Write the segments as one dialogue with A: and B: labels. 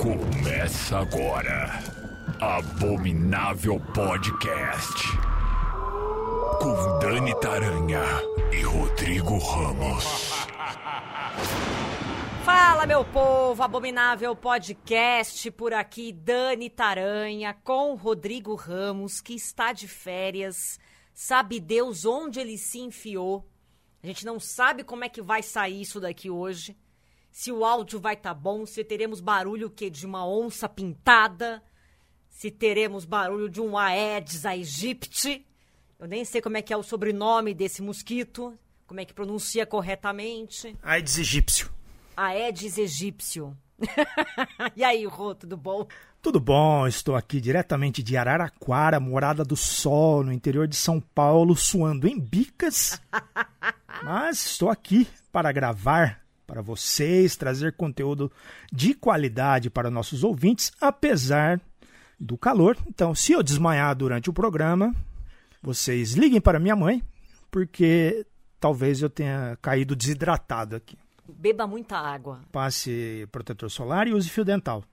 A: Começa agora. Abominável Podcast. Com Dani Taranha e Rodrigo Ramos.
B: Fala, meu povo! Abominável Podcast por aqui, Dani Taranha com Rodrigo Ramos, que está de férias. Sabe Deus onde ele se enfiou. A gente não sabe como é que vai sair isso daqui hoje. Se o áudio vai estar tá bom, se teremos barulho que de uma onça pintada, se teremos barulho de um Aedes aegypti. Eu nem sei como é que é o sobrenome desse mosquito, como é que pronuncia corretamente.
C: Aedes egípcio.
B: Aedes egípcio. e aí, Rô, tudo bom?
C: Tudo bom, estou aqui diretamente de Araraquara, morada do sol, no interior de São Paulo, suando em bicas. Mas estou aqui para gravar para vocês, trazer conteúdo de qualidade para nossos ouvintes, apesar do calor. Então, se eu desmaiar durante o programa, vocês liguem para minha mãe, porque talvez eu tenha caído desidratado aqui.
B: Beba muita água.
C: Passe protetor solar e use fio dental.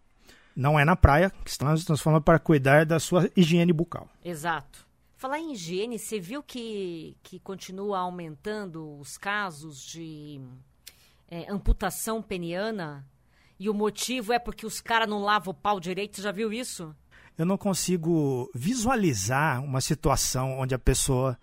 C: Não é na praia, que estamos, estamos falando para cuidar da sua higiene bucal.
B: Exato. Falar em higiene, você viu que, que continua aumentando os casos de é, amputação peniana? E o motivo é porque os caras não lavam o pau direito, você já viu isso?
C: Eu não consigo visualizar uma situação onde a pessoa.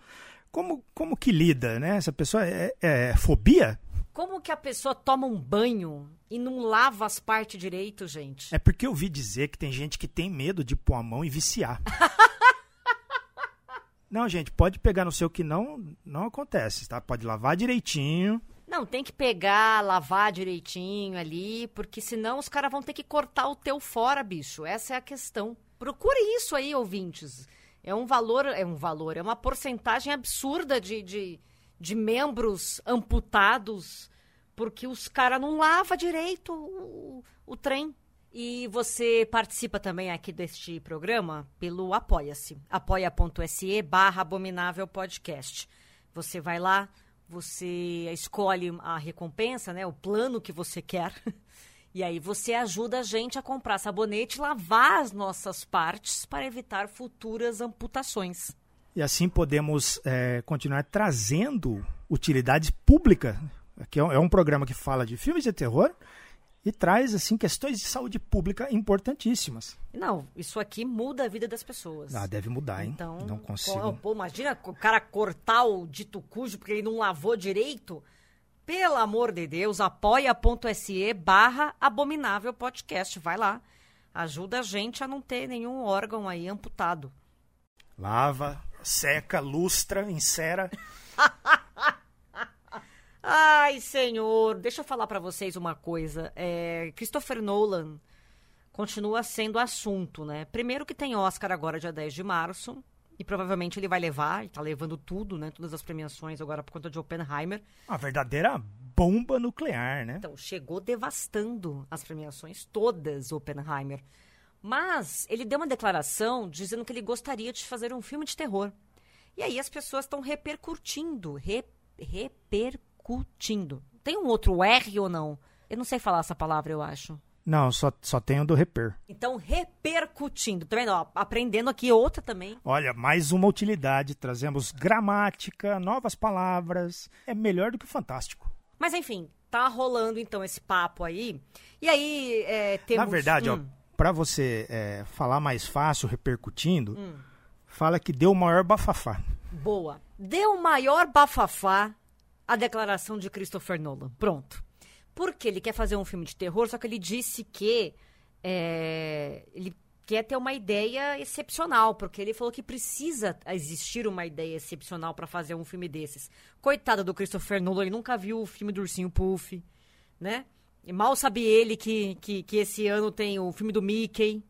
C: Como, como que lida, né? Essa pessoa é, é fobia?
B: Como que a pessoa toma um banho e não lava as partes direito, gente?
C: É porque eu ouvi dizer que tem gente que tem medo de pôr a mão e viciar. não, gente, pode pegar no seu que não não acontece, tá? Pode lavar direitinho.
B: Não, tem que pegar, lavar direitinho ali, porque senão os caras vão ter que cortar o teu fora, bicho. Essa é a questão. Procure isso aí, ouvintes. É um valor, é um valor, é uma porcentagem absurda de, de de membros amputados porque os caras não lavam direito o, o trem. E você participa também aqui deste programa pelo Apoia-se. apoia.se barra abominável podcast. Você vai lá, você escolhe a recompensa, né? O plano que você quer. E aí você ajuda a gente a comprar sabonete e lavar as nossas partes para evitar futuras amputações.
C: E assim podemos é, continuar trazendo utilidade pública. Aqui é um programa que fala de filmes de terror e traz assim questões de saúde pública importantíssimas.
B: Não, isso aqui muda a vida das pessoas.
C: Ah, deve mudar, hein? Então, não consigo.
B: Pô, imagina o cara cortar o dito cujo porque ele não lavou direito. Pelo amor de Deus, apoia.se barra abominável podcast. Vai lá. Ajuda a gente a não ter nenhum órgão aí amputado.
C: Lava, seca, lustra, encera.
B: Ai, senhor, deixa eu falar para vocês uma coisa. É, Christopher Nolan continua sendo assunto, né? Primeiro que tem Oscar agora, dia 10 de março, e provavelmente ele vai levar, e tá levando tudo, né? Todas as premiações agora por conta de Oppenheimer.
C: Uma verdadeira bomba nuclear, né?
B: Então, chegou devastando as premiações todas, Oppenheimer. Mas ele deu uma declaração dizendo que ele gostaria de fazer um filme de terror. E aí as pessoas estão repercutindo, re, repercutindo. Tem um outro R ou não? Eu não sei falar essa palavra, eu acho.
C: Não, só, só tem o do reper.
B: Então, repercutindo. Tá vendo? Ó, aprendendo aqui outra também.
C: Olha, mais uma utilidade. Trazemos gramática, novas palavras. É melhor do que o fantástico.
B: Mas, enfim, tá rolando então esse papo aí. E aí, é, temos...
C: Na verdade, hum. ó, para você é, falar mais fácil, repercutindo, hum. fala que deu o maior bafafá.
B: Boa. Deu o maior bafafá a declaração de Christopher Nolan. Pronto. Porque ele quer fazer um filme de terror, só que ele disse que é, ele quer ter uma ideia excepcional, porque ele falou que precisa existir uma ideia excepcional para fazer um filme desses. Coitado do Christopher Nolan, ele nunca viu o filme do Ursinho Puff, né? E mal sabe ele que, que, que esse ano tem o filme do Mickey,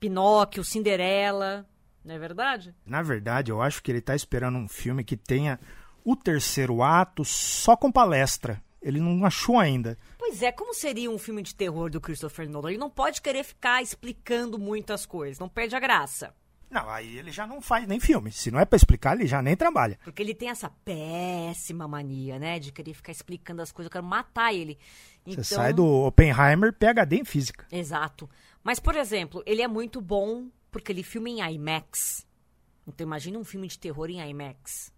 B: Pinóquio, Cinderela. Não é verdade?
C: Na verdade, eu acho que ele está esperando um filme que tenha o terceiro ato só com palestra. Ele não achou ainda.
B: Pois é, como seria um filme de terror do Christopher Nolan? Ele não pode querer ficar explicando muitas coisas, não perde a graça.
C: Não, aí ele já não faz nem filme. Se não é pra explicar, ele já nem trabalha.
B: Porque ele tem essa péssima mania, né? De querer ficar explicando as coisas. Eu quero matar ele.
C: Você sai do Oppenheimer PhD em física.
B: Exato. Mas, por exemplo, ele é muito bom porque ele filma em IMAX. Então, imagina um filme de terror em IMAX.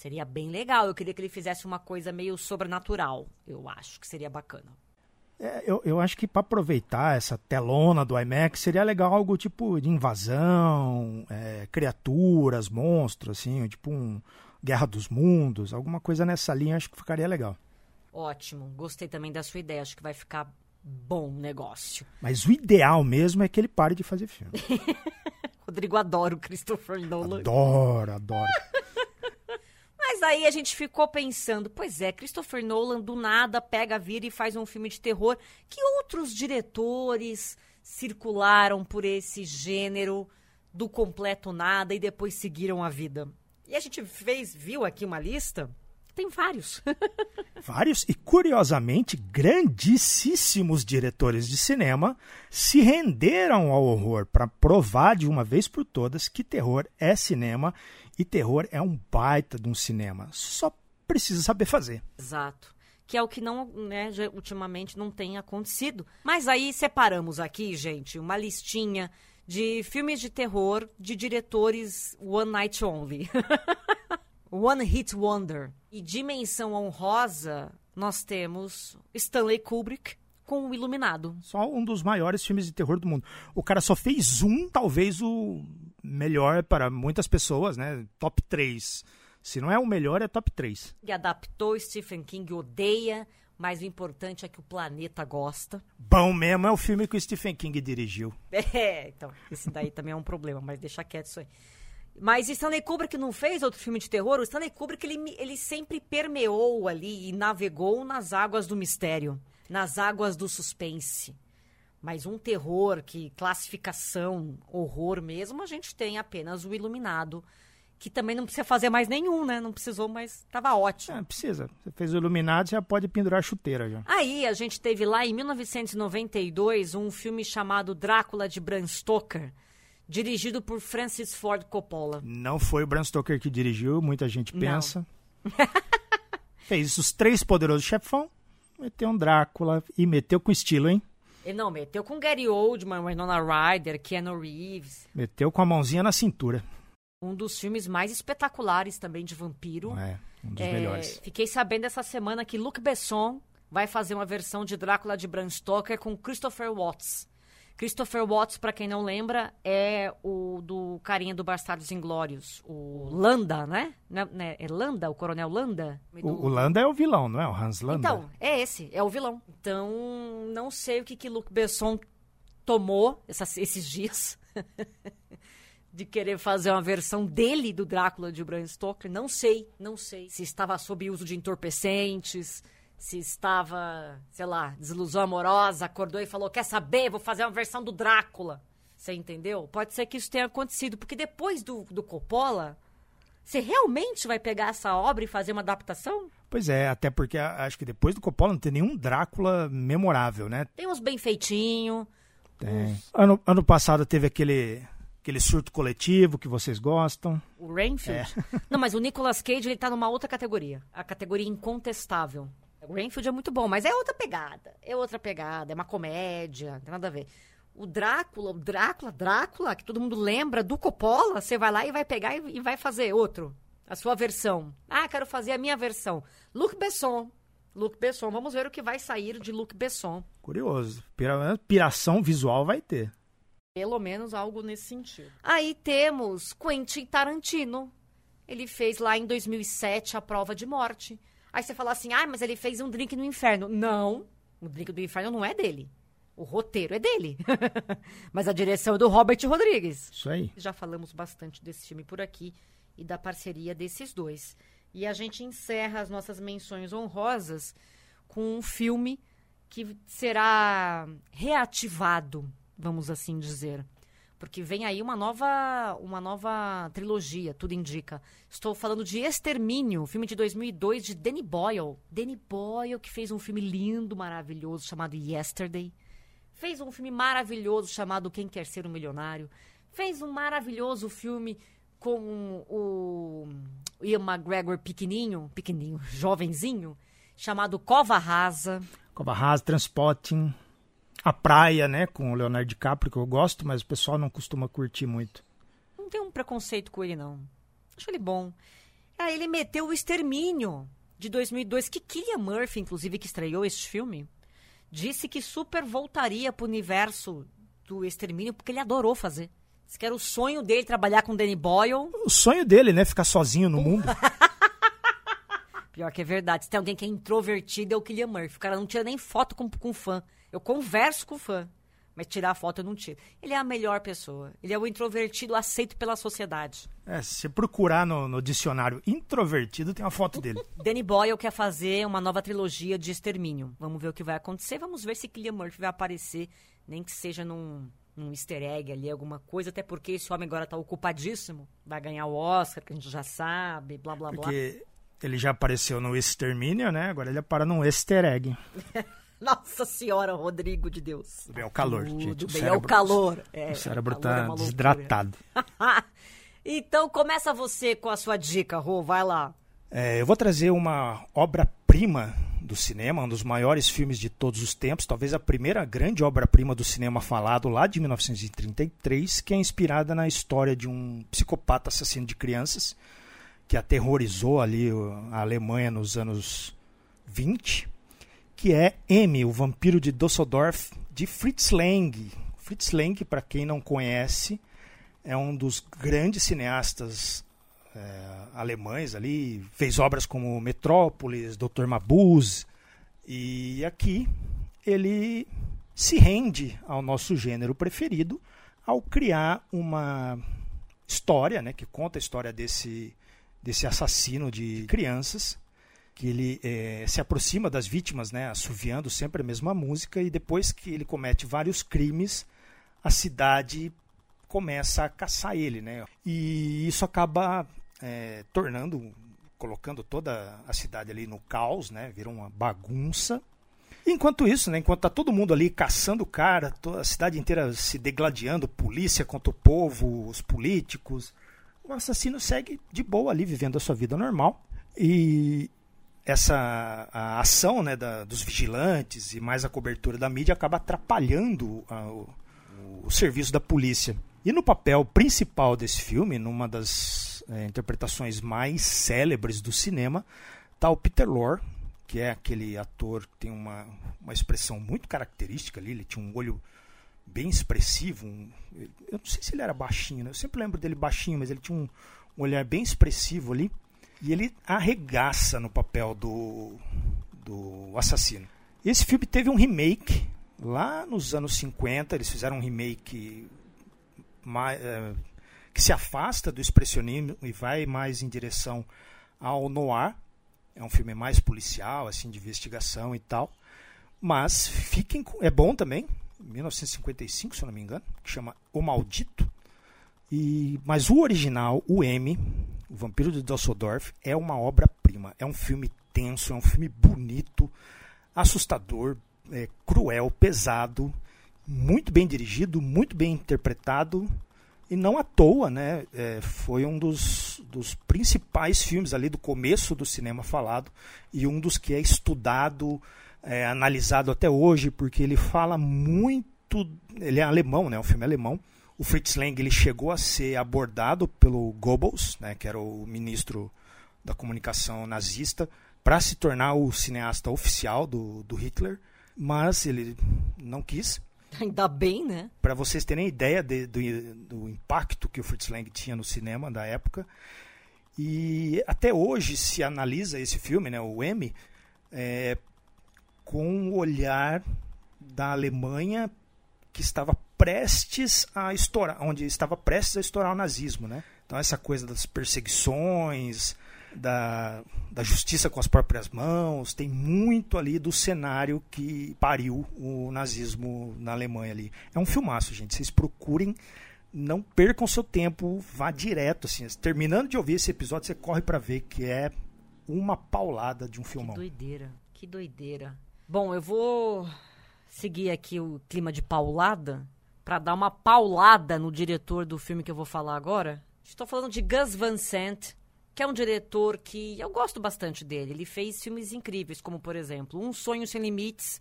B: Seria bem legal. Eu queria que ele fizesse uma coisa meio sobrenatural. Eu acho que seria bacana.
C: É, eu, eu acho que para aproveitar essa telona do IMAX seria legal algo tipo de invasão, é, criaturas, monstros, assim, tipo um Guerra dos Mundos, alguma coisa nessa linha, acho que ficaria legal.
B: Ótimo, gostei também da sua ideia, acho que vai ficar bom o negócio.
C: Mas o ideal mesmo é que ele pare de fazer filme.
B: Rodrigo adora o Christopher Nolan.
C: Adoro, adoro.
B: Mas aí a gente ficou pensando, pois é, Christopher Nolan do nada pega, vira e faz um filme de terror. Que outros diretores circularam por esse gênero do completo nada e depois seguiram a vida? E a gente fez, viu aqui uma lista? Tem vários.
C: vários e curiosamente grandíssimos diretores de cinema se renderam ao horror para provar de uma vez por todas que terror é cinema e terror é um baita de um cinema. Só precisa saber fazer.
B: Exato. Que é o que não, né, ultimamente não tem acontecido. Mas aí separamos aqui, gente, uma listinha de filmes de terror de diretores One Night Only. One Hit Wonder. E dimensão honrosa, nós temos Stanley Kubrick com o Iluminado.
C: Só um dos maiores filmes de terror do mundo. O cara só fez um, talvez o melhor para muitas pessoas, né? Top 3. Se não é o melhor, é top 3.
B: E adaptou, Stephen King odeia, mas o importante é que o planeta gosta.
C: Bom mesmo é o filme que o Stephen King dirigiu.
B: É, então, esse daí também é um problema, mas deixa quieto isso aí. Mas Stanley Kubrick não fez outro filme de terror? O Stanley Kubrick, ele, ele sempre permeou ali e navegou nas águas do mistério, nas águas do suspense. Mas um terror que classificação, horror mesmo, a gente tem apenas o Iluminado, que também não precisa fazer mais nenhum, né? Não precisou, mas estava ótimo.
C: É, precisa. Você fez o Iluminado, já pode pendurar a chuteira já.
B: Aí a gente teve lá em 1992 um filme chamado Drácula de Bram Stoker, dirigido por Francis Ford Coppola.
C: Não foi o Bram Stoker que dirigiu, muita gente pensa. fez os três poderosos chefão, meteu um Drácula e meteu com estilo, hein?
B: Ele não, meteu com Gary Oldman, Winona Ryder, Keanu Reeves.
C: Meteu com a mãozinha na cintura.
B: Um dos filmes mais espetaculares também de vampiro.
C: É, um dos é, melhores.
B: Fiquei sabendo essa semana que Luc Besson vai fazer uma versão de Drácula de Bram Stoker com Christopher Watts. Christopher Watts, para quem não lembra, é o do carinha do Bastardos Inglórios, o Landa, né? né? É Landa, o Coronel Landa?
C: O, o, Landa é o vilão, não é? O Hans Landa.
B: Então, é esse, é o vilão. Então, não sei o que que Luc Besson tomou essas, esses dias de querer fazer uma versão dele do Drácula de Bram Stoker. Não sei, não sei. Se estava sob uso de entorpecentes se estava, sei lá, desilusão amorosa, acordou e falou: Quer saber? Vou fazer uma versão do Drácula. Você entendeu? Pode ser que isso tenha acontecido, porque depois do, do Coppola, você realmente vai pegar essa obra e fazer uma adaptação?
C: Pois é, até porque acho que depois do Coppola não tem nenhum Drácula memorável, né?
B: Tem uns bem feitinho.
C: Tem. Uns... Ano, ano passado teve aquele aquele surto coletivo que vocês gostam.
B: O Rainfield? É. Não, mas o Nicolas Cage ele tá numa outra categoria. A categoria incontestável. O Rainfield é muito bom, mas é outra pegada. É outra pegada, é uma comédia, não tem nada a ver. O Drácula, o Drácula, Drácula, que todo mundo lembra do Coppola, você vai lá e vai pegar e, e vai fazer outro. A sua versão. Ah, quero fazer a minha versão. Luc Besson. Luc Besson. Vamos ver o que vai sair de Luc Besson.
C: Curioso. Piração visual vai ter.
B: Pelo menos algo nesse sentido. Aí temos Quentin Tarantino. Ele fez lá em 2007 A Prova de Morte. Aí você fala assim, ah, mas ele fez um drink no inferno. Não, o drink do inferno não é dele. O roteiro é dele. mas a direção é do Robert Rodrigues.
C: Isso aí.
B: Já falamos bastante desse filme por aqui e da parceria desses dois. E a gente encerra as nossas menções honrosas com um filme que será reativado, vamos assim dizer, porque vem aí uma nova, uma nova trilogia, tudo indica. Estou falando de Extermínio, filme de 2002 de Danny Boyle. Danny Boyle que fez um filme lindo, maravilhoso chamado Yesterday. Fez um filme maravilhoso chamado Quem Quer Ser um Milionário. Fez um maravilhoso filme com o Ian McGregor pequenininho, pequenininho, jovenzinho, chamado Cova Rasa.
C: Cova Rasa, Transpotting, A Praia, né, com o Leonardo DiCaprio, que eu gosto, mas o pessoal não costuma curtir muito.
B: Não tem um preconceito com ele, não. Acho ele bom. Aí ele meteu o Extermínio, de 2002, que Killian Murphy, inclusive, que estreou este filme, disse que super voltaria pro universo do Extermínio, porque ele adorou fazer. Diz que era o sonho dele trabalhar com Danny Boyle.
C: O sonho dele, né? Ficar sozinho no mundo.
B: Pior que é verdade. Se tem alguém que é introvertido, é o Killian Murphy. O cara não tira nem foto com, com fã. Eu converso com fã. Mas tirar a foto eu não tiro. Ele é a melhor pessoa. Ele é o introvertido aceito pela sociedade.
C: É, se procurar no, no dicionário introvertido, tem uma foto dele.
B: Danny Boyle quer fazer uma nova trilogia de extermínio. Vamos ver o que vai acontecer. Vamos ver se Killian Murphy vai aparecer, nem que seja num, num easter egg ali, alguma coisa. Até porque esse homem agora tá ocupadíssimo. Vai ganhar o Oscar, que a gente já sabe, blá, blá, blá.
C: Porque ele já apareceu no Extermínio, né? Agora ele apara no easter egg.
B: Nossa senhora, Rodrigo de Deus.
C: Tudo bem, é o calor,
B: Tudo
C: gente.
B: bem, é o calor. É,
C: o cérebro
B: o calor é
C: tá
B: uma loucura.
C: desidratado.
B: então começa você com a sua dica, Rô, vai lá.
C: É, eu vou trazer uma obra-prima do cinema, um dos maiores filmes de todos os tempos, talvez a primeira grande obra-prima do cinema falado lá de 1933, que é inspirada na história de um psicopata assassino de crianças que aterrorizou ali a Alemanha nos anos 20, que é M, o vampiro de Düsseldorf, de Fritz Lang. Fritz Lang, para quem não conhece, é um dos grandes cineastas é, alemães ali, fez obras como Metrópolis, Dr. Mabuse, e aqui ele se rende ao nosso gênero preferido ao criar uma história, né, que conta a história desse, desse assassino de crianças, que ele é, se aproxima das vítimas, né, assoviando sempre a mesma música, e depois que ele comete vários crimes, a cidade começa a caçar ele, né? E isso acaba é, tornando, colocando toda a cidade ali no caos, né? Vira uma bagunça. Enquanto isso, né, enquanto tá todo mundo ali caçando o cara, a cidade inteira se degladiando, polícia contra o povo, os políticos, o assassino segue de boa ali, vivendo a sua vida normal. E essa a ação né, da, dos vigilantes e mais a cobertura da mídia acaba atrapalhando a, o, o serviço da polícia. E no papel principal desse filme, numa das é, interpretações mais célebres do cinema, está o Peter Lorre, que é aquele ator que tem uma, uma expressão muito característica ali, ele tinha um olho bem expressivo. Um, eu não sei se ele era baixinho, né? eu sempre lembro dele baixinho, mas ele tinha um, um olhar bem expressivo ali. E ele arregaça no papel do, do assassino. Esse filme teve um remake lá nos anos 50, eles fizeram um remake mais, é, que se afasta do expressionismo e vai mais em direção ao noir. É um filme mais policial, assim, de investigação e tal. Mas fiquem com, é bom também, 1955, se eu não me engano, que chama O Maldito. E mas o original, o M, o Vampiro de Düsseldorf, é uma obra-prima. É um filme tenso, é um filme bonito, assustador, é, cruel, pesado, muito bem dirigido, muito bem interpretado e não à toa, né? É, foi um dos, dos principais filmes ali do começo do cinema falado e um dos que é estudado, é, analisado até hoje, porque ele fala muito. Ele é alemão, né? Um filme alemão. O Fritz Lang ele chegou a ser abordado pelo Goebbels, né? Que era o ministro da comunicação nazista, para se tornar o cineasta oficial do, do Hitler, mas ele não quis.
B: Ainda bem, né?
C: Para vocês terem ideia de, do, do, impacto que o Fritz Lang tinha no cinema da época. E até hoje se analisa esse filme, né, o M, é, com o olhar da Alemanha que estava prestes a estourar, onde estava prestes a estourar o nazismo, né? Então essa coisa das perseguições, da, da justiça com as próprias mãos, tem muito ali do cenário que pariu o nazismo na Alemanha ali. É um filmaço, gente. Vocês procurem, não percam seu tempo, vá direto assim. Terminando de ouvir esse episódio, você corre para ver que é uma paulada de um filmão.
B: Que doideira, que doideira. Bom, eu vou seguir aqui o clima de paulada para dar uma paulada no diretor do filme que eu vou falar agora. Estou falando de Gus Van Sant, que é um diretor que eu gosto bastante dele. Ele fez filmes incríveis, como por exemplo, Um Sonho Sem Limites,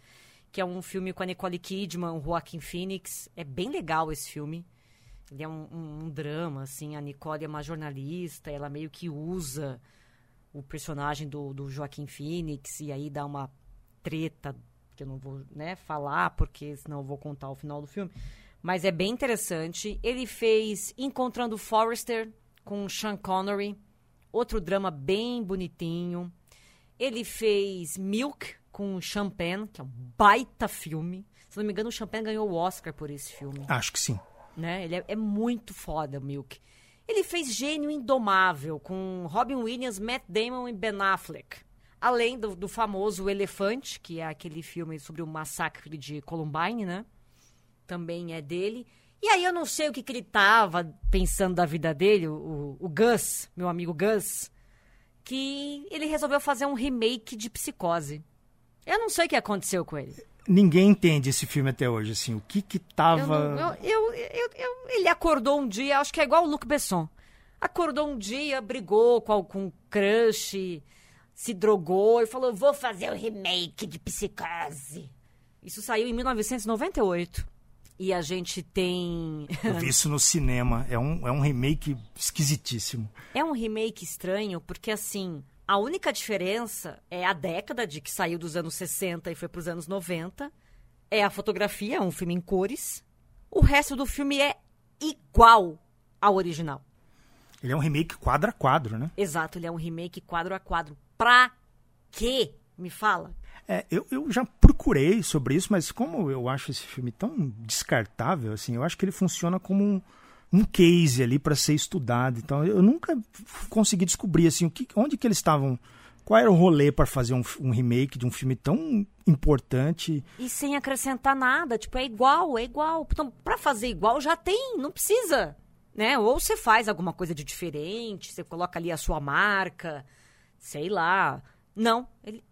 B: que é um filme com a Nicole Kidman, o Joaquin Phoenix. É bem legal esse filme. Ele é um, um, um drama, assim. A Nicole é uma jornalista, ela meio que usa o personagem do, do Joaquim Phoenix e aí dá uma treta que eu não vou né, falar, porque senão eu vou contar o final do filme. Mas é bem interessante. Ele fez Encontrando Forrester com Sean Connery, outro drama bem bonitinho. Ele fez Milk com Champagne, que é um baita filme. Se não me engano, o Champagne ganhou o Oscar por esse filme.
C: Acho que sim.
B: Né? Ele é, é muito foda, Milk. Ele fez Gênio Indomável com Robin Williams, Matt Damon e Ben Affleck. Além do, do famoso Elefante, que é aquele filme sobre o massacre de Columbine, né? também é dele. E aí eu não sei o que, que ele tava pensando da vida dele, o, o Gus, meu amigo Gus, que ele resolveu fazer um remake de Psicose. Eu não sei o que aconteceu com ele.
C: Ninguém entende esse filme até hoje, assim, o que que tava...
B: Eu, eu, eu, ele acordou um dia, acho que é igual o Luc Besson. Acordou um dia, brigou com, com um crush, se drogou e falou, vou fazer o um remake de Psicose. Isso saiu em 1998. E a gente tem.
C: Eu vi isso no cinema. É um, é um remake esquisitíssimo.
B: É um remake estranho, porque assim. A única diferença é a década de que saiu dos anos 60 e foi para os anos 90. É a fotografia, é um filme em cores. O resto do filme é igual ao original.
C: Ele é um remake quadro a quadro, né?
B: Exato, ele é um remake quadro a quadro. Pra quê? Me fala.
C: É, eu, eu já procurei sobre isso, mas como eu acho esse filme tão descartável, assim, eu acho que ele funciona como um, um case ali para ser estudado. Então, eu nunca consegui descobrir assim o que, onde que eles estavam, qual era o rolê para fazer um, um, remake de um filme tão importante
B: e sem acrescentar nada. Tipo, é igual, é igual. Então, para fazer igual já tem, não precisa, né? Ou você faz alguma coisa de diferente, você coloca ali a sua marca, sei lá não, ele,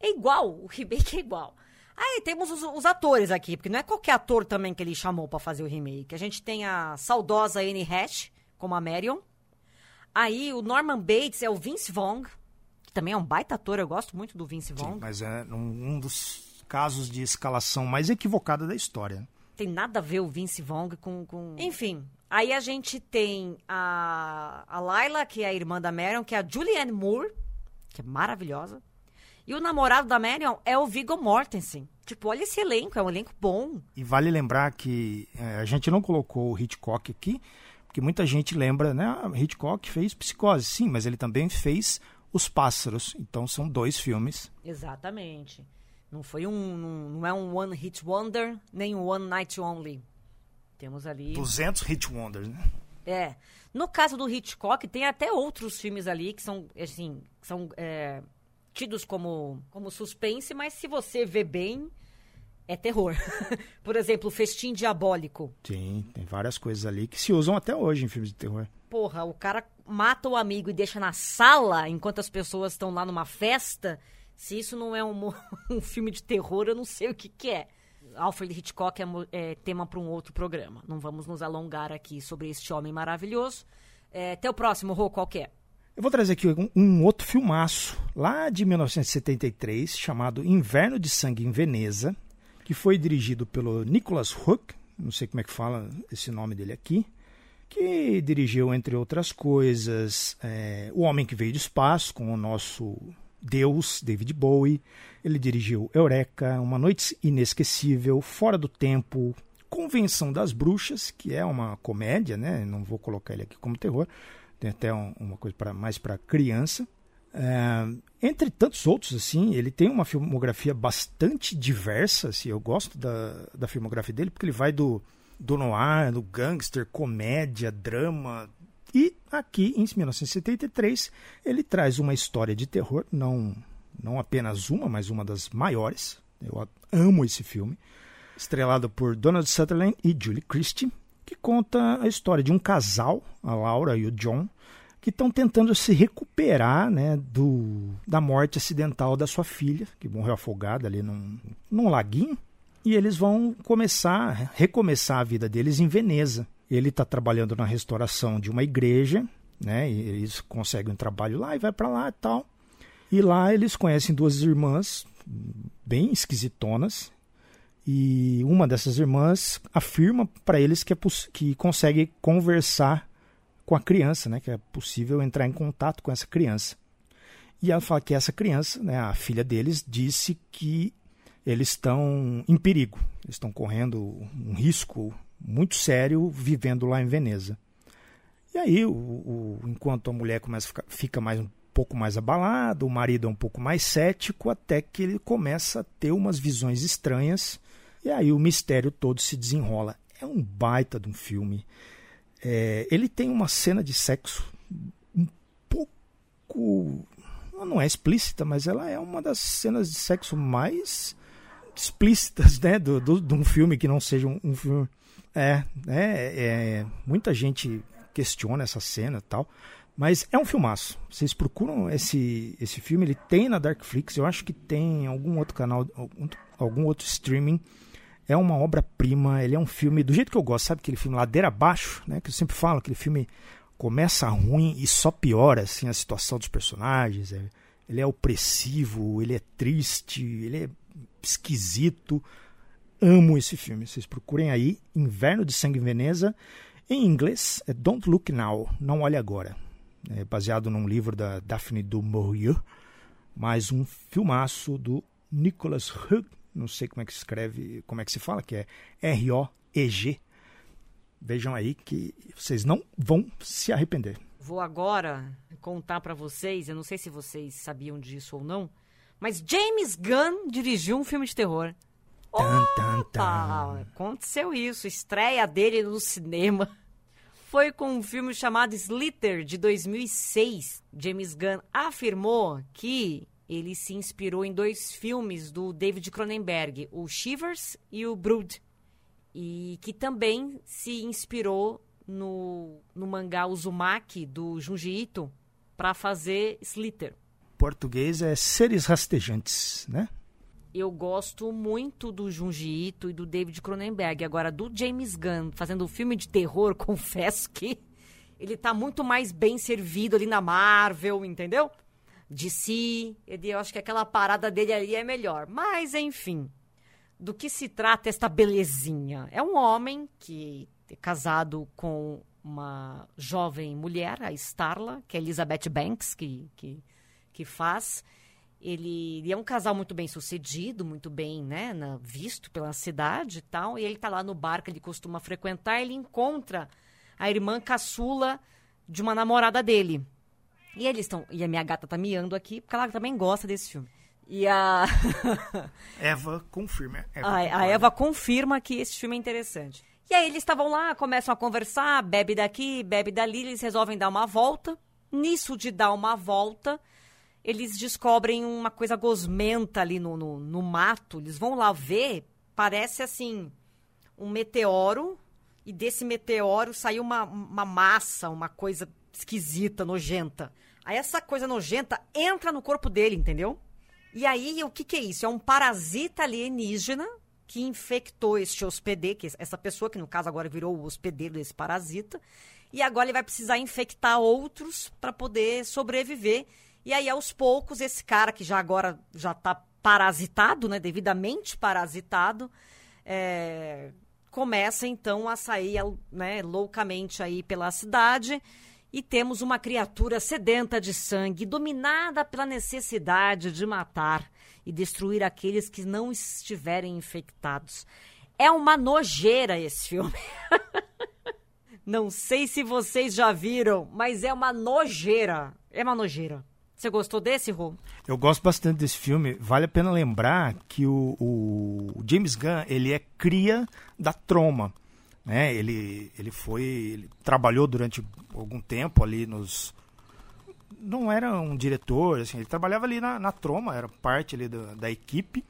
B: é igual, o remake é igual. Aí temos os, os, atores aqui, porque não é qualquer ator também que ele chamou para fazer o remake. A gente tem a saudosa Anne Hatch, como a Marion. Aí o Norman Bates é o Vince Vaughn, que também é um baita ator, eu gosto muito do Vince Vaughn. Sim,
C: mas é um, um dos casos de escalação mais equivocada da história.
B: Tem nada a ver o Vince Vaughn com... com... Enfim, aí a gente tem a, a Laila, que é a irmã da Marion, que é a Julianne Moore, que é maravilhosa. E o namorado da Marion é o Viggo Mortensen. Tipo, olha esse elenco, é um elenco bom.
C: E vale lembrar que é, a gente não colocou o Hitchcock aqui, porque muita gente lembra, né? Ah, Hitchcock fez Psicose, sim, mas ele também fez Os Pássaros. Então são dois filmes.
B: Exatamente. Não foi um, não, não é um One Hit Wonder, nem um One Night Only. Temos ali
C: 200 Hit Wonders, né?
B: É. No caso do Hitchcock, tem até outros filmes ali que são, assim, são é, tidos como, como suspense, mas se você vê bem, é terror. Por exemplo, o Festim Diabólico.
C: Sim, tem várias coisas ali que se usam até hoje em filmes de terror.
B: Porra, o cara mata o amigo e deixa na sala enquanto as pessoas estão lá numa festa. Se isso não é um, um filme de terror, eu não sei o que, que é. Alfred Hitchcock é, é tema para um outro programa. Não vamos nos alongar aqui sobre este homem maravilhoso. É, até o próximo, Rô, qual é?
C: Eu vou trazer aqui um, um, outro filmaço, lá de 1973, chamado Inverno de Sangue em Veneza, que foi dirigido pelo Nicholas Hook, não sei como é que fala esse nome dele aqui, que dirigiu, entre outras coisas, é, O Homem que Veio do Espaço, com o nosso Deus, David Bowie. Ele dirigiu Eureka, Uma Noite Inesquecível, Fora do Tempo, Convenção das Bruxas, que é uma comédia, né? Não vou colocar ele aqui como terror. Tem até um, uma coisa pra, mais para criança. É, entre tantos outros, assim, ele tem uma filmografia bastante diversa. Assim, eu gosto da, da filmografia dele porque ele vai do, do noir, do gangster, comédia, drama, e aqui, em 1973, ele traz uma história de terror, não, não apenas uma, mas uma das maiores. Eu amo esse filme. Estrelado por Donald Sutherland e Julie Christie, que conta a história de um casal, a Laura e o John, que estão tentando se recuperar né, do, da morte acidental da sua filha, que morreu afogada ali num, num laguinho. e eles vão começar, recomeçar a vida deles em Veneza. Ele está trabalhando na restauração de uma igreja, né? E eles conseguem um trabalho lá e vai para lá e tal. E lá eles conhecem duas irmãs bem esquisitonas. E uma dessas irmãs afirma para eles que, é que consegue conversar com a criança, né? Que é possível entrar em contato com essa criança. E ela fala que essa criança, né, a filha deles, disse que eles estão em perigo, eles estão correndo um risco muito sério vivendo lá em Veneza. E aí, o, o, enquanto a mulher começa ficar, fica mais um pouco mais abalado, o marido é um pouco mais cético, até que ele começa a ter umas visões estranhas, e aí o mistério todo se desenrola. É um baita de um filme. É, ele tem uma cena de sexo um pouco. Não é explícita, mas ela é uma das cenas de sexo mais explícitas né, do, do, de um filme que não seja um, um filme. É, é, é, muita gente questiona essa cena tal. Mas é um filmaço. Vocês procuram esse, esse filme, ele tem na Darkflix, eu acho que tem em algum outro canal, algum, algum outro streaming. É uma obra-prima, ele é um filme do jeito que eu gosto, sabe aquele filme ladeira abaixo, né? Que eu sempre falo, aquele filme começa ruim e só piora assim a situação dos personagens. É, ele é opressivo, ele é triste, ele é esquisito. Amo esse filme. Vocês procurem aí Inverno de Sangue em Veneza. Em inglês é Don't Look Now, Não Olhe Agora. É baseado num livro da Daphne du Maurier, mais um filmaço do Nicholas Hug, não sei como é que se escreve, como é que se fala, que é R-O-E-G. Vejam aí que vocês não vão se arrepender.
B: Vou agora contar para vocês, eu não sei se vocês sabiam disso ou não, mas James Gunn dirigiu um filme de terror.
C: Tan, tan, tan.
B: Aconteceu isso, estreia dele no cinema. Foi com um filme chamado Slither, de 2006. James Gunn afirmou que ele se inspirou em dois filmes do David Cronenberg, o Shivers e o Brood. E que também se inspirou no, no mangá Uzumaki, do Junji Ito, para fazer Slither
C: português é Seres Rastejantes, né?
B: Eu gosto muito do Junji Ito e do David Cronenberg. Agora, do James Gunn fazendo um filme de terror, confesso que ele tá muito mais bem servido ali na Marvel, entendeu? De si, eu acho que aquela parada dele ali é melhor. Mas, enfim, do que se trata esta belezinha? É um homem que é casado com uma jovem mulher, a Starla, que é Elizabeth Banks, que, que que faz. Ele, ele, é um casal muito bem sucedido, muito bem né, na, visto pela cidade e tal. E ele está lá no bar que ele costuma frequentar. Ele encontra a irmã caçula de uma namorada dele. E eles estão. E a minha gata tá miando aqui, porque ela também gosta desse filme. E a.
C: Eva confirma.
B: Eva a, a Eva confirma que esse filme é interessante. E aí eles estavam lá, começam a conversar, bebe daqui, bebe dali, eles resolvem dar uma volta. Nisso de dar uma volta, eles descobrem uma coisa gosmenta ali no, no, no mato. Eles vão lá ver, parece assim, um meteoro. E desse meteoro saiu uma, uma massa, uma coisa esquisita, nojenta. Aí essa coisa nojenta entra no corpo dele, entendeu? E aí, o que, que é isso? É um parasita alienígena que infectou este hospedeiro, que essa pessoa que no caso agora virou o hospedeiro desse parasita, e agora ele vai precisar infectar outros para poder sobreviver. E aí, aos poucos, esse cara que já agora já está parasitado, né, devidamente parasitado, é, começa então a sair né, loucamente aí pela cidade e temos uma criatura sedenta de sangue, dominada pela necessidade de matar e destruir aqueles que não estiverem infectados. É uma nojeira esse filme. não sei se vocês já viram, mas é uma nojeira. É uma nojeira. Você gostou desse, Rô?
C: Eu gosto bastante desse filme. Vale a pena lembrar que o, o James Gunn ele é cria da Troma. Né? Ele, ele foi. Ele trabalhou durante algum tempo ali nos. Não era um diretor, assim, ele trabalhava ali na, na Troma, era parte ali da, da equipe.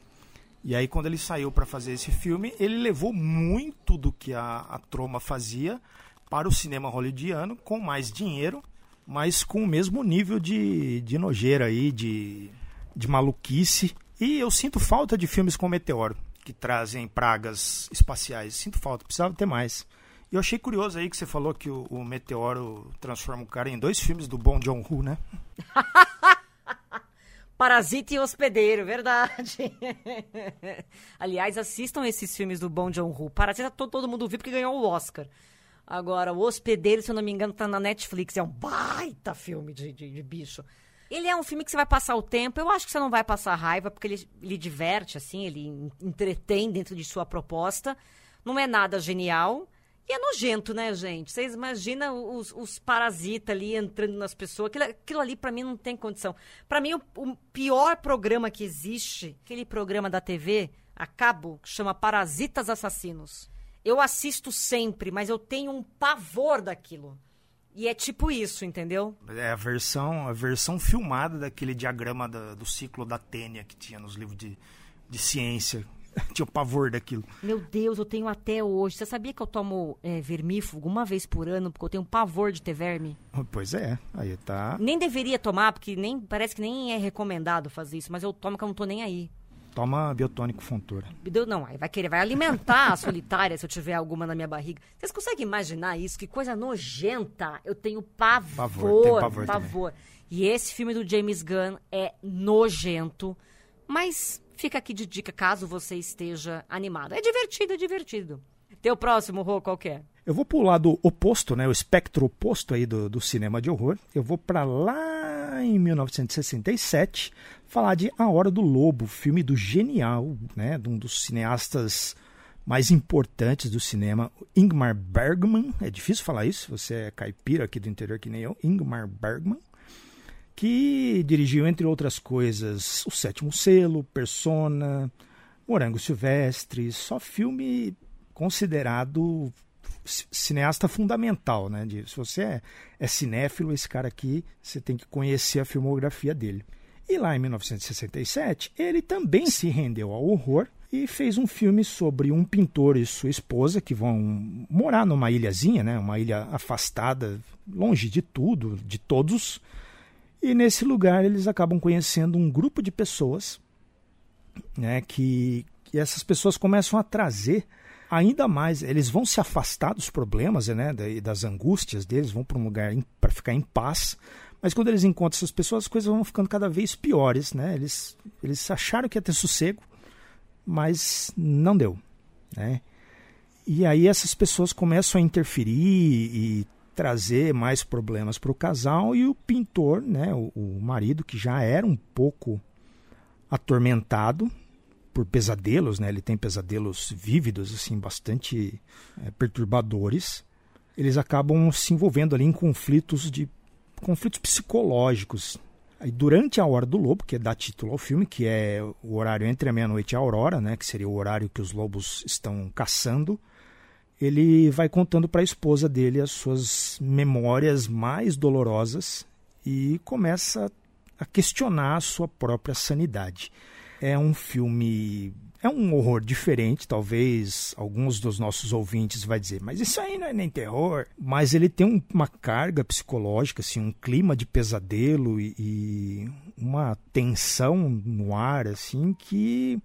C: E aí, quando ele saiu para fazer esse filme, ele levou muito do que a, a Troma fazia para o cinema hollywoodiano com mais dinheiro mas com o mesmo nível de, de nojeira aí, de, de maluquice. E eu sinto falta de filmes com Meteoro. que trazem pragas espaciais. Sinto falta, precisava ter mais. E eu achei curioso aí que você falou que o, o Meteoro transforma o cara em dois filmes do Bom John Woo, né?
B: Parasita e Hospedeiro, verdade. Aliás, assistam esses filmes do Bom John Woo. Parasita todo, todo mundo viu porque ganhou o Oscar. Agora, o Hospedeiro, se eu não me engano, tá na Netflix. É um baita filme de, de, de bicho. Ele é um filme que você vai passar o tempo. Eu acho que você não vai passar raiva, porque ele, ele diverte, assim, ele entretém dentro de sua proposta. Não é nada genial. E é nojento, né, gente? Vocês imaginam os, os parasitas ali entrando nas pessoas. Aquilo, aquilo ali, para mim, não tem condição. Para mim, o, o, pior programa que existe, aquele programa da TV, a cabo, que chama Parasitas Assassinos. Eu assisto sempre, mas eu tenho um pavor daquilo. E é tipo isso, entendeu?
C: É a versão, a versão filmada daquele diagrama da, do ciclo da Tênia que tinha nos livros de, de ciência. tinha o pavor daquilo.
B: Meu Deus, eu tenho até hoje. Você sabia que eu tomo é, vermífugo uma vez por ano porque eu tenho pavor de ter verme?
C: Pois é, aí tá.
B: Nem deveria tomar, porque nem parece que nem é recomendado fazer isso, mas eu tomo que eu não tô nem aí.
C: Toma biotônico fontura.
B: Não, aí vai querer, vai alimentar a solitária se eu tiver alguma na minha barriga. Vocês conseguem imaginar isso? Que coisa nojenta. Eu tenho pavor. Pavor, tem pavor. pavor. E esse filme do James Gunn é nojento, mas fica aqui de dica caso você esteja animado. É divertido, é divertido. Teu próximo, Rô, qual é?
C: Eu vou pro lado oposto, né? O espectro oposto aí do, do cinema de horror. Eu vou para lá em 1967 falar de A Hora do Lobo, filme do genial, né? De um dos cineastas mais importantes do cinema, Ingmar Bergman. É difícil falar isso, você é caipira aqui do interior que nem eu. Ingmar Bergman. Que dirigiu, entre outras coisas, O Sétimo Selo, Persona, Morango Silvestre, só filme considerado cineasta fundamental, né? De, se você é, é cinéfilo, esse cara aqui, você tem que conhecer a filmografia dele. E lá em 1967, ele também se rendeu ao horror e fez um filme sobre um pintor e sua esposa que vão morar numa ilhazinha, né? Uma ilha afastada, longe de tudo, de todos. E nesse lugar eles acabam conhecendo um grupo de pessoas, né? Que, que essas pessoas começam a trazer ainda mais, eles vão se afastar dos problemas, né, das angústias deles, vão para um lugar para ficar em paz. Mas quando eles encontram essas pessoas, as coisas vão ficando cada vez piores, né? Eles, eles acharam que ia ter sossego, mas não deu, né? E aí essas pessoas começam a interferir e trazer mais problemas para o casal e o pintor, né, o, o marido que já era um pouco atormentado, por pesadelos, né? Ele tem pesadelos vívidos, assim, bastante é, perturbadores. Eles acabam se envolvendo ali em conflitos de conflitos psicológicos. Aí, durante a hora do lobo, que dá título ao filme, que é o horário entre a meia-noite e a aurora, né? Que seria o horário que os lobos estão caçando. Ele vai contando para a esposa dele as suas memórias mais dolorosas e começa a questionar a sua própria sanidade. É um filme é um horror diferente, talvez alguns dos nossos ouvintes vai dizer, mas isso aí não é nem terror. Mas ele tem um, uma carga psicológica, assim, um clima de pesadelo e, e, uma tensão no ar, assim, que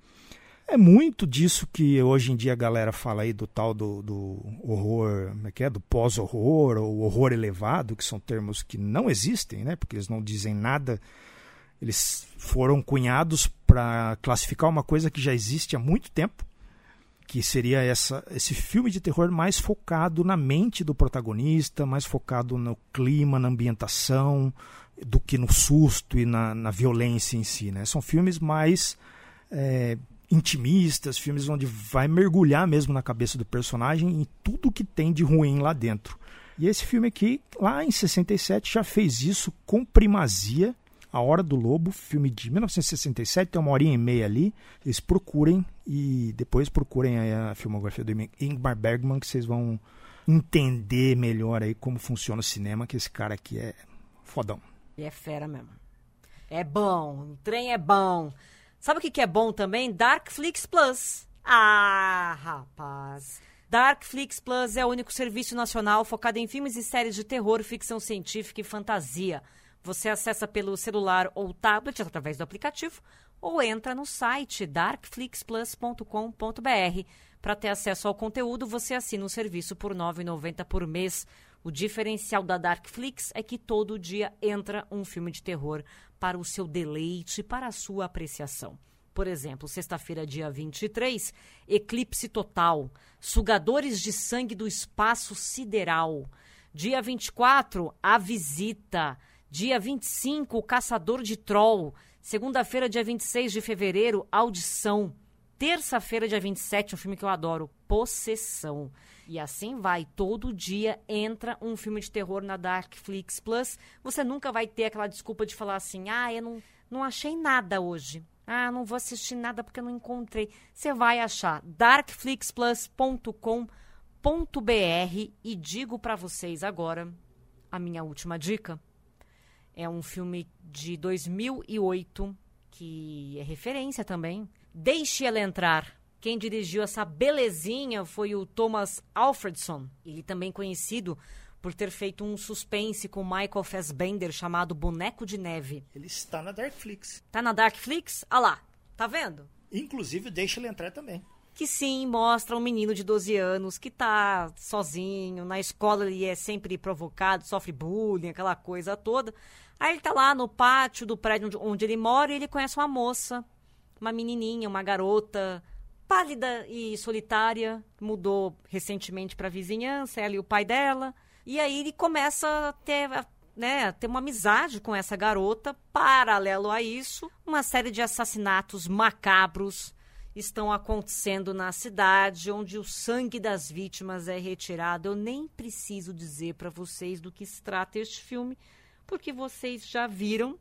C: é muito disso que hoje em dia a galera fala aí do tal do, do horror, como é que é? Do pós-horror ou horror elevado, que são termos que não existem, né? Porque eles não dizem nada eles foram cunhados para classificar uma coisa que já existe há muito tempo, que seria essa, esse filme de terror mais focado na mente do protagonista, mais focado no clima, na ambientação, do que no susto e na, na violência em si. Né? São filmes mais é, intimistas, filmes onde vai mergulhar mesmo na cabeça do personagem e tudo que tem de ruim lá dentro. E esse filme aqui, lá em 67, já fez isso com primazia a Hora do Lobo, filme de 1967, tem uma horinha e meia ali. Eles procurem e depois procurem a filmografia do Ingmar Bergman, que vocês vão entender melhor aí como funciona o cinema, que esse cara aqui é fodão.
B: E é fera mesmo. É bom, o trem é bom. Sabe o que, que é bom também? Darkflix Plus. Ah, rapaz. Darkflix Plus é o único serviço nacional focado em filmes e séries de terror, ficção científica e fantasia. Você acessa pelo celular ou tablet através do aplicativo ou entra no site darkflixplus.com.br. Para ter acesso ao conteúdo, você assina o um serviço por R$ 9,90 por mês. O diferencial da Darkflix é que todo dia entra um filme de terror para o seu deleite, para a sua apreciação. Por exemplo, sexta-feira, dia 23, Eclipse Total, Sugadores de Sangue do Espaço Sideral. Dia 24, A Visita. Dia 25, O Caçador de Troll. Segunda-feira, dia 26 de fevereiro, Audição. Terça-feira, dia 27, um filme que eu adoro, Possessão. E assim vai, todo dia entra um filme de terror na Darkflix Plus. Você nunca vai ter aquela desculpa de falar assim: ah, eu não, não achei nada hoje. Ah, não vou assistir nada porque eu não encontrei. Você vai achar darkflixplus.com.br e digo para vocês agora a minha última dica. É um filme de 2008 que é referência também. Deixe ela entrar. Quem dirigiu essa belezinha foi o Thomas Alfredson. Ele também conhecido por ter feito um suspense com Michael Fassbender chamado Boneco de Neve.
C: Ele está na Darkflix.
B: Tá na Darkflix? Ah lá, tá vendo?
C: Inclusive, deixa ele entrar também.
B: Que sim, mostra um menino de 12 anos que tá sozinho, na escola ele é sempre provocado, sofre bullying, aquela coisa toda. Aí ele tá lá no pátio do prédio onde, onde ele mora e ele conhece uma moça, uma menininha, uma garota pálida e solitária, mudou recentemente para a vizinhança, ela e o pai dela. E aí ele começa a ter, né, ter uma amizade com essa garota. Paralelo a isso, uma série de assassinatos macabros estão acontecendo na cidade, onde o sangue das vítimas é retirado. Eu nem preciso dizer para vocês do que se trata este filme, porque vocês já viram,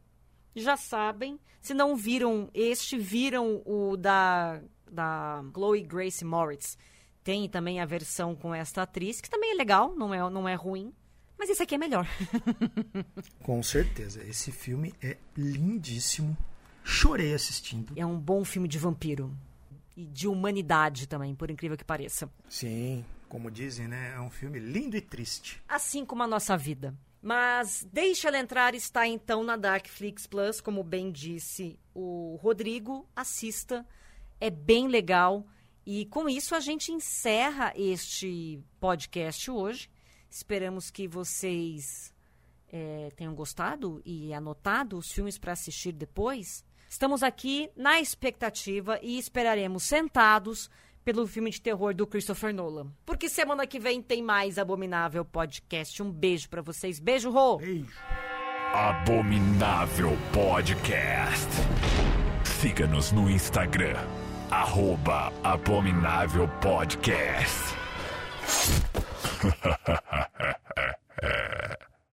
B: já sabem. Se não viram este, viram o da, da Chloe Grace Moritz tem também a versão com esta atriz, que também é legal, não é, não é ruim. Mas esse aqui é melhor.
C: com certeza. Esse filme é lindíssimo. Chorei assistindo.
B: É um bom filme de vampiro. E de humanidade também, por incrível que pareça.
C: Sim, como dizem, né? É um filme lindo e triste.
B: Assim como a nossa vida. Mas Deixa Ela Entrar está então na Darkflix Plus, como bem disse o Rodrigo. Assista, é bem legal. E com isso a gente encerra este podcast hoje. Esperamos que vocês é, tenham gostado e anotado os filmes para assistir depois. Estamos aqui na expectativa e esperaremos sentados pelo filme de terror do Christopher Nolan. Porque semana que vem tem mais Abominável Podcast. Um beijo para vocês. Beijo, Rô!
C: Beijo!
A: Abominável Podcast. Siga-nos no Instagram Arroba Abominável Podcast.